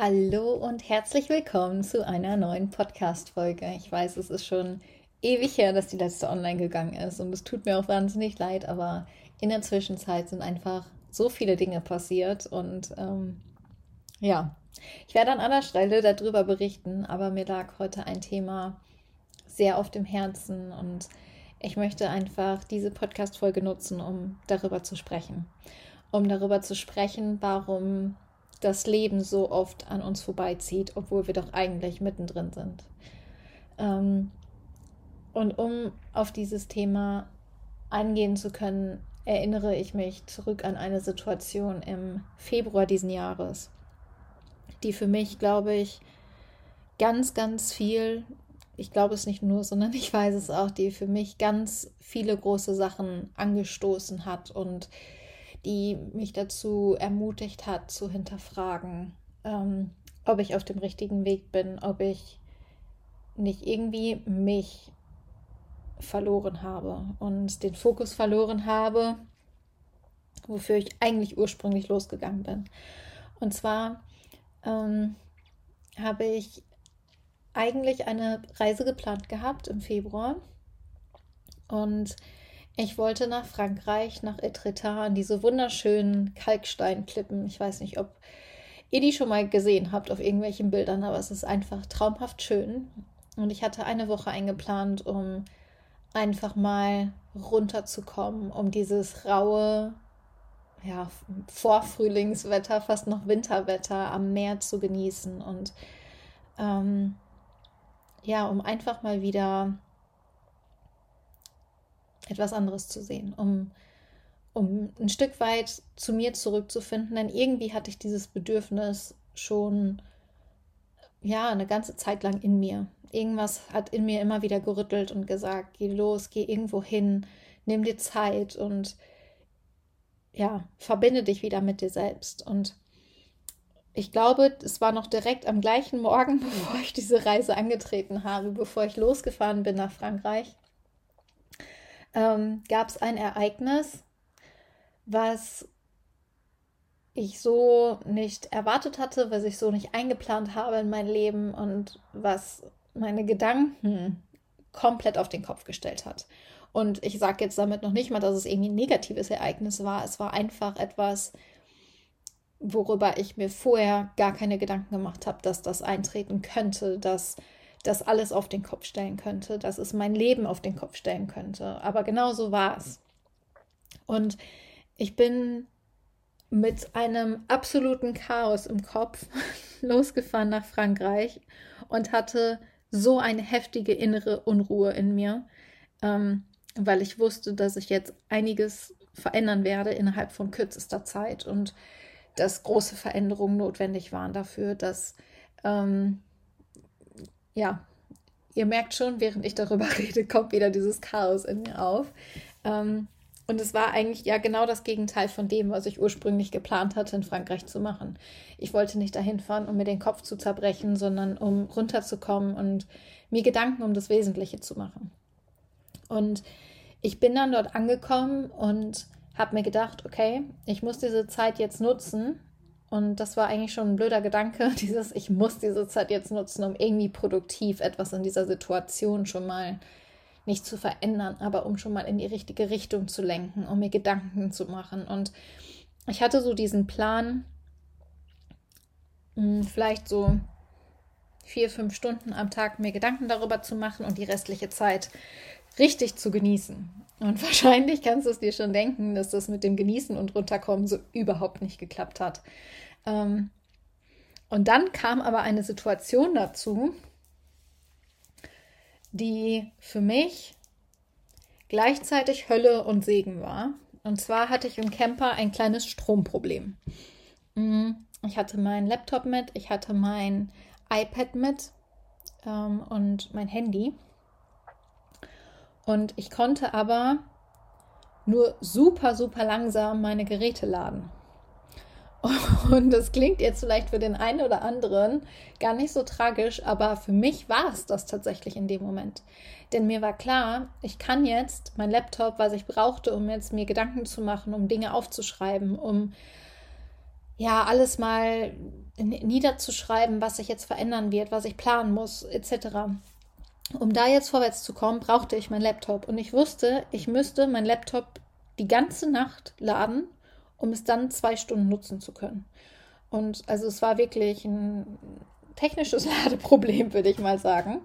Hallo und herzlich willkommen zu einer neuen Podcast-Folge. Ich weiß, es ist schon ewig her, dass die letzte online gegangen ist und es tut mir auch wahnsinnig leid, aber in der Zwischenzeit sind einfach so viele Dinge passiert und ähm, ja, ich werde an anderer Stelle darüber berichten, aber mir lag heute ein Thema sehr auf dem Herzen und ich möchte einfach diese Podcast-Folge nutzen, um darüber zu sprechen. Um darüber zu sprechen, warum das Leben so oft an uns vorbeizieht, obwohl wir doch eigentlich mittendrin sind. Ähm, und um auf dieses Thema eingehen zu können, erinnere ich mich zurück an eine Situation im Februar diesen Jahres, die für mich, glaube ich, ganz, ganz viel, ich glaube es nicht nur, sondern ich weiß es auch, die für mich ganz viele große Sachen angestoßen hat und die mich dazu ermutigt hat, zu hinterfragen, ähm, ob ich auf dem richtigen Weg bin, ob ich nicht irgendwie mich verloren habe und den Fokus verloren habe, wofür ich eigentlich ursprünglich losgegangen bin. Und zwar ähm, habe ich eigentlich eine Reise geplant gehabt im Februar und ich wollte nach Frankreich, nach Etretat, an diese wunderschönen Kalksteinklippen. Ich weiß nicht, ob ihr die schon mal gesehen habt auf irgendwelchen Bildern, aber es ist einfach traumhaft schön. Und ich hatte eine Woche eingeplant, um einfach mal runterzukommen, um dieses raue, ja, Vorfrühlingswetter, fast noch Winterwetter am Meer zu genießen und ähm, ja, um einfach mal wieder etwas anderes zu sehen, um, um ein Stück weit zu mir zurückzufinden. Denn irgendwie hatte ich dieses Bedürfnis schon ja eine ganze Zeit lang in mir. Irgendwas hat in mir immer wieder gerüttelt und gesagt, geh los, geh irgendwo hin, nimm dir Zeit und ja, verbinde dich wieder mit dir selbst. Und ich glaube, es war noch direkt am gleichen Morgen, bevor ich diese Reise angetreten habe, bevor ich losgefahren bin nach Frankreich, ähm, gab es ein Ereignis, was ich so nicht erwartet hatte, was ich so nicht eingeplant habe in mein Leben und was meine Gedanken komplett auf den Kopf gestellt hat. Und ich sage jetzt damit noch nicht mal, dass es irgendwie ein negatives Ereignis war. Es war einfach etwas, worüber ich mir vorher gar keine Gedanken gemacht habe, dass das eintreten könnte, dass das alles auf den Kopf stellen könnte, dass es mein Leben auf den Kopf stellen könnte. Aber genau so war es. Und ich bin mit einem absoluten Chaos im Kopf losgefahren nach Frankreich und hatte so eine heftige innere Unruhe in mir, ähm, weil ich wusste, dass ich jetzt einiges verändern werde innerhalb von kürzester Zeit und dass große Veränderungen notwendig waren dafür, dass ähm, ja, ihr merkt schon, während ich darüber rede, kommt wieder dieses Chaos in mir auf. Ähm, und es war eigentlich ja genau das Gegenteil von dem, was ich ursprünglich geplant hatte, in Frankreich zu machen. Ich wollte nicht dahin fahren, um mir den Kopf zu zerbrechen, sondern um runterzukommen und mir Gedanken um das Wesentliche zu machen. Und ich bin dann dort angekommen und habe mir gedacht, okay, ich muss diese Zeit jetzt nutzen, und das war eigentlich schon ein blöder Gedanke, dieses, ich muss diese Zeit jetzt nutzen, um irgendwie produktiv etwas in dieser Situation schon mal nicht zu verändern, aber um schon mal in die richtige Richtung zu lenken, um mir Gedanken zu machen. Und ich hatte so diesen Plan, hm, vielleicht so vier, fünf Stunden am Tag mir Gedanken darüber zu machen und die restliche Zeit richtig zu genießen. Und wahrscheinlich kannst du es dir schon denken, dass das mit dem Genießen und Runterkommen so überhaupt nicht geklappt hat. Ähm, und dann kam aber eine Situation dazu, die für mich gleichzeitig Hölle und Segen war. Und zwar hatte ich im Camper ein kleines Stromproblem. Mm, ich hatte meinen Laptop mit, ich hatte mein iPad mit ähm, und mein Handy. Und ich konnte aber nur super, super langsam meine Geräte laden. Und das klingt jetzt vielleicht für den einen oder anderen gar nicht so tragisch, aber für mich war es das tatsächlich in dem Moment. Denn mir war klar, ich kann jetzt mein Laptop, was ich brauchte, um jetzt mir Gedanken zu machen, um Dinge aufzuschreiben, um ja alles mal niederzuschreiben, was sich jetzt verändern wird, was ich planen muss, etc. Um da jetzt vorwärts zu kommen, brauchte ich meinen Laptop. Und ich wusste, ich müsste meinen Laptop die ganze Nacht laden, um es dann zwei Stunden nutzen zu können. Und also es war wirklich ein technisches Ladeproblem, würde ich mal sagen.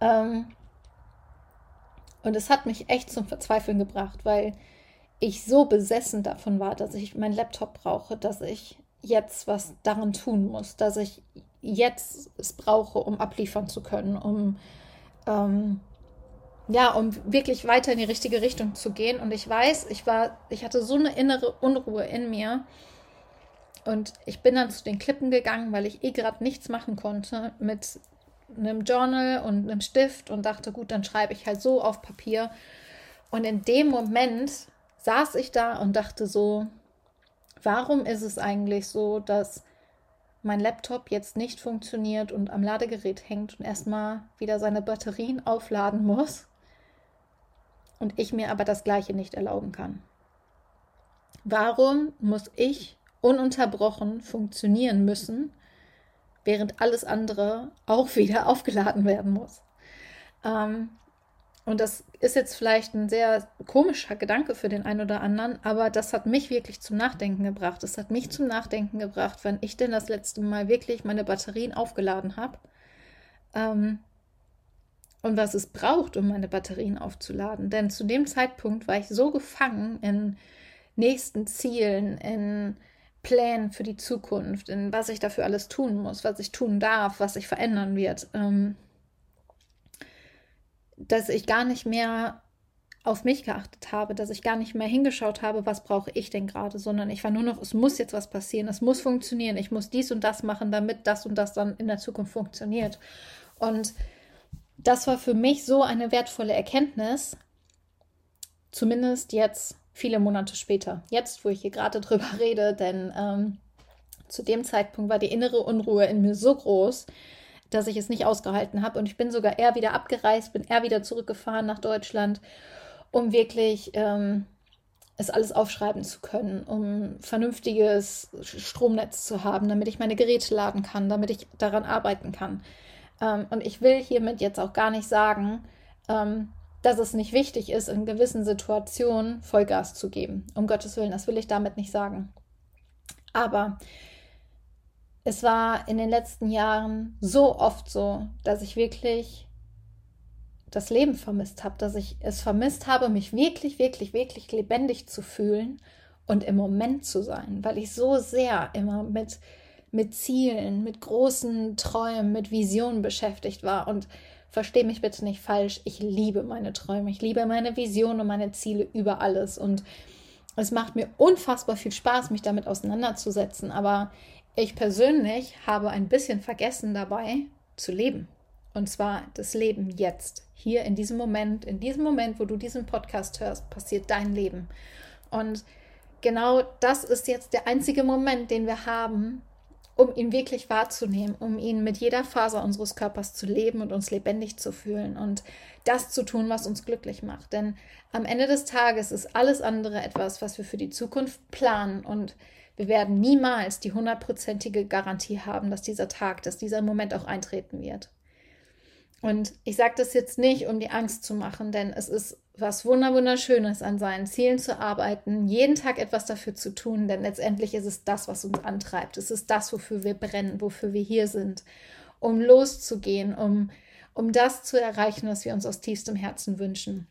Ähm, und es hat mich echt zum Verzweifeln gebracht, weil ich so besessen davon war, dass ich meinen Laptop brauche, dass ich jetzt was daran tun muss, dass ich jetzt es brauche, um abliefern zu können, um ähm, ja, um wirklich weiter in die richtige Richtung zu gehen. Und ich weiß, ich war, ich hatte so eine innere Unruhe in mir. Und ich bin dann zu den Klippen gegangen, weil ich eh gerade nichts machen konnte mit einem Journal und einem Stift und dachte, gut, dann schreibe ich halt so auf Papier. Und in dem Moment saß ich da und dachte so, warum ist es eigentlich so, dass mein Laptop jetzt nicht funktioniert und am Ladegerät hängt und erstmal wieder seine Batterien aufladen muss und ich mir aber das gleiche nicht erlauben kann? Warum muss ich ununterbrochen funktionieren müssen, während alles andere auch wieder aufgeladen werden muss. Ähm, und das ist jetzt vielleicht ein sehr komischer Gedanke für den einen oder anderen, aber das hat mich wirklich zum Nachdenken gebracht. Es hat mich zum Nachdenken gebracht, wenn ich denn das letzte Mal wirklich meine Batterien aufgeladen habe ähm, und was es braucht, um meine Batterien aufzuladen. Denn zu dem Zeitpunkt war ich so gefangen in nächsten Zielen, in Plänen für die Zukunft, in was ich dafür alles tun muss, was ich tun darf, was sich verändern wird, ähm, dass ich gar nicht mehr auf mich geachtet habe, dass ich gar nicht mehr hingeschaut habe, was brauche ich denn gerade, sondern ich war nur noch, es muss jetzt was passieren, es muss funktionieren, ich muss dies und das machen, damit das und das dann in der Zukunft funktioniert. Und das war für mich so eine wertvolle Erkenntnis, zumindest jetzt viele Monate später. Jetzt, wo ich hier gerade drüber rede, denn ähm, zu dem Zeitpunkt war die innere Unruhe in mir so groß, dass ich es nicht ausgehalten habe. Und ich bin sogar eher wieder abgereist, bin eher wieder zurückgefahren nach Deutschland, um wirklich ähm, es alles aufschreiben zu können, um vernünftiges Stromnetz zu haben, damit ich meine Geräte laden kann, damit ich daran arbeiten kann. Ähm, und ich will hiermit jetzt auch gar nicht sagen, ähm, dass es nicht wichtig ist, in gewissen Situationen Vollgas zu geben. Um Gottes Willen, das will ich damit nicht sagen. Aber es war in den letzten Jahren so oft so, dass ich wirklich das Leben vermisst habe, dass ich es vermisst habe, mich wirklich, wirklich, wirklich lebendig zu fühlen und im Moment zu sein, weil ich so sehr immer mit, mit Zielen, mit großen Träumen, mit Visionen beschäftigt war. Und verstehe mich bitte nicht falsch, ich liebe meine Träume, ich liebe meine Visionen und meine Ziele über alles. Und es macht mir unfassbar viel Spaß, mich damit auseinanderzusetzen, aber ich persönlich habe ein bisschen vergessen dabei zu leben. Und zwar das Leben jetzt. Hier in diesem Moment, in diesem Moment, wo du diesen Podcast hörst, passiert dein Leben. Und genau das ist jetzt der einzige Moment, den wir haben, um ihn wirklich wahrzunehmen, um ihn mit jeder Faser unseres Körpers zu leben und uns lebendig zu fühlen und das zu tun, was uns glücklich macht. Denn am Ende des Tages ist alles andere etwas, was wir für die Zukunft planen und wir werden niemals die hundertprozentige Garantie haben, dass dieser Tag, dass dieser Moment auch eintreten wird. Und ich sage das jetzt nicht, um die Angst zu machen, denn es ist was Wunderschönes, an seinen Zielen zu arbeiten, jeden Tag etwas dafür zu tun, denn letztendlich ist es das, was uns antreibt. Es ist das, wofür wir brennen, wofür wir hier sind, um loszugehen, um, um das zu erreichen, was wir uns aus tiefstem Herzen wünschen.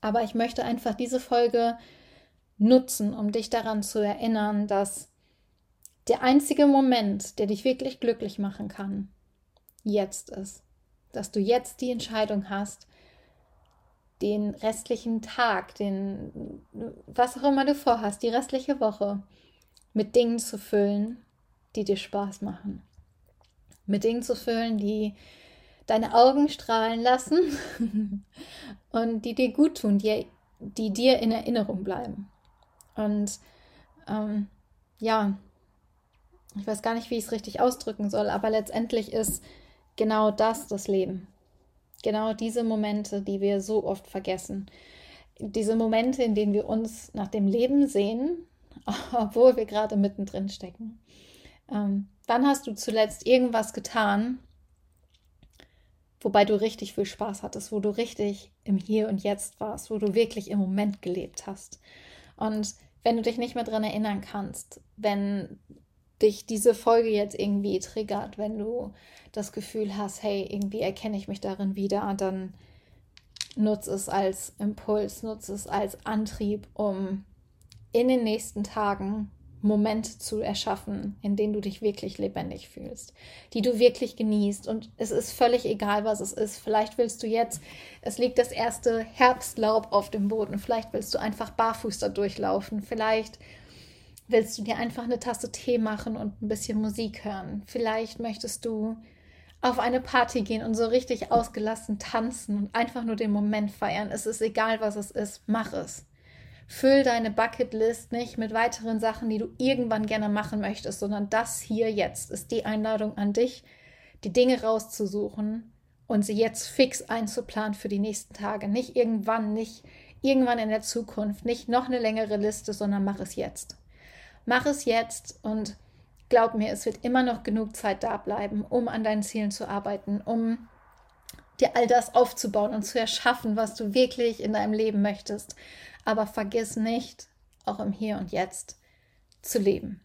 Aber ich möchte einfach diese Folge nutzen, um dich daran zu erinnern, dass der einzige Moment, der dich wirklich glücklich machen kann, jetzt ist. Dass du jetzt die Entscheidung hast, den restlichen Tag, den, was auch immer du vorhast, die restliche Woche mit Dingen zu füllen, die dir Spaß machen. Mit Dingen zu füllen, die deine Augen strahlen lassen und die dir gut tun, die, die dir in Erinnerung bleiben. Und ähm, ja, ich weiß gar nicht, wie ich es richtig ausdrücken soll, aber letztendlich ist genau das das Leben. Genau diese Momente, die wir so oft vergessen. Diese Momente, in denen wir uns nach dem Leben sehen, obwohl wir gerade mittendrin stecken. Ähm, Wann hast du zuletzt irgendwas getan, wobei du richtig viel Spaß hattest, wo du richtig im Hier und Jetzt warst, wo du wirklich im Moment gelebt hast? Und wenn du dich nicht mehr daran erinnern kannst, wenn dich diese Folge jetzt irgendwie triggert, wenn du das Gefühl hast, hey, irgendwie erkenne ich mich darin wieder, dann nutze es als Impuls, nutze es als Antrieb, um in den nächsten Tagen Momente zu erschaffen, in denen du dich wirklich lebendig fühlst, die du wirklich genießt. Und es ist völlig egal, was es ist. Vielleicht willst du jetzt, es liegt das erste Herbstlaub auf dem Boden, vielleicht willst du einfach barfuß da durchlaufen, vielleicht willst du dir einfach eine Tasse Tee machen und ein bisschen Musik hören, vielleicht möchtest du auf eine Party gehen und so richtig ausgelassen tanzen und einfach nur den Moment feiern. Es ist egal, was es ist, mach es. Füll deine Bucketlist nicht mit weiteren Sachen, die du irgendwann gerne machen möchtest, sondern das hier jetzt ist die Einladung an dich, die Dinge rauszusuchen und sie jetzt fix einzuplanen für die nächsten Tage. Nicht irgendwann, nicht irgendwann in der Zukunft, nicht noch eine längere Liste, sondern mach es jetzt. Mach es jetzt und glaub mir, es wird immer noch genug Zeit da bleiben, um an deinen Zielen zu arbeiten, um dir all das aufzubauen und zu erschaffen, was du wirklich in deinem Leben möchtest. Aber vergiss nicht, auch im Hier und Jetzt zu leben.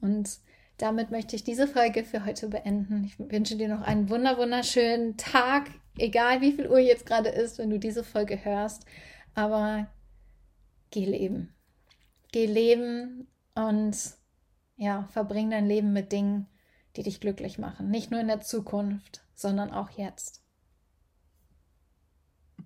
Und damit möchte ich diese Folge für heute beenden. Ich wünsche dir noch einen wunder wunderschönen Tag, egal wie viel Uhr jetzt gerade ist, wenn du diese Folge hörst. Aber geh leben. Geh leben und ja, verbring dein Leben mit Dingen, die dich glücklich machen. Nicht nur in der Zukunft, sondern auch jetzt.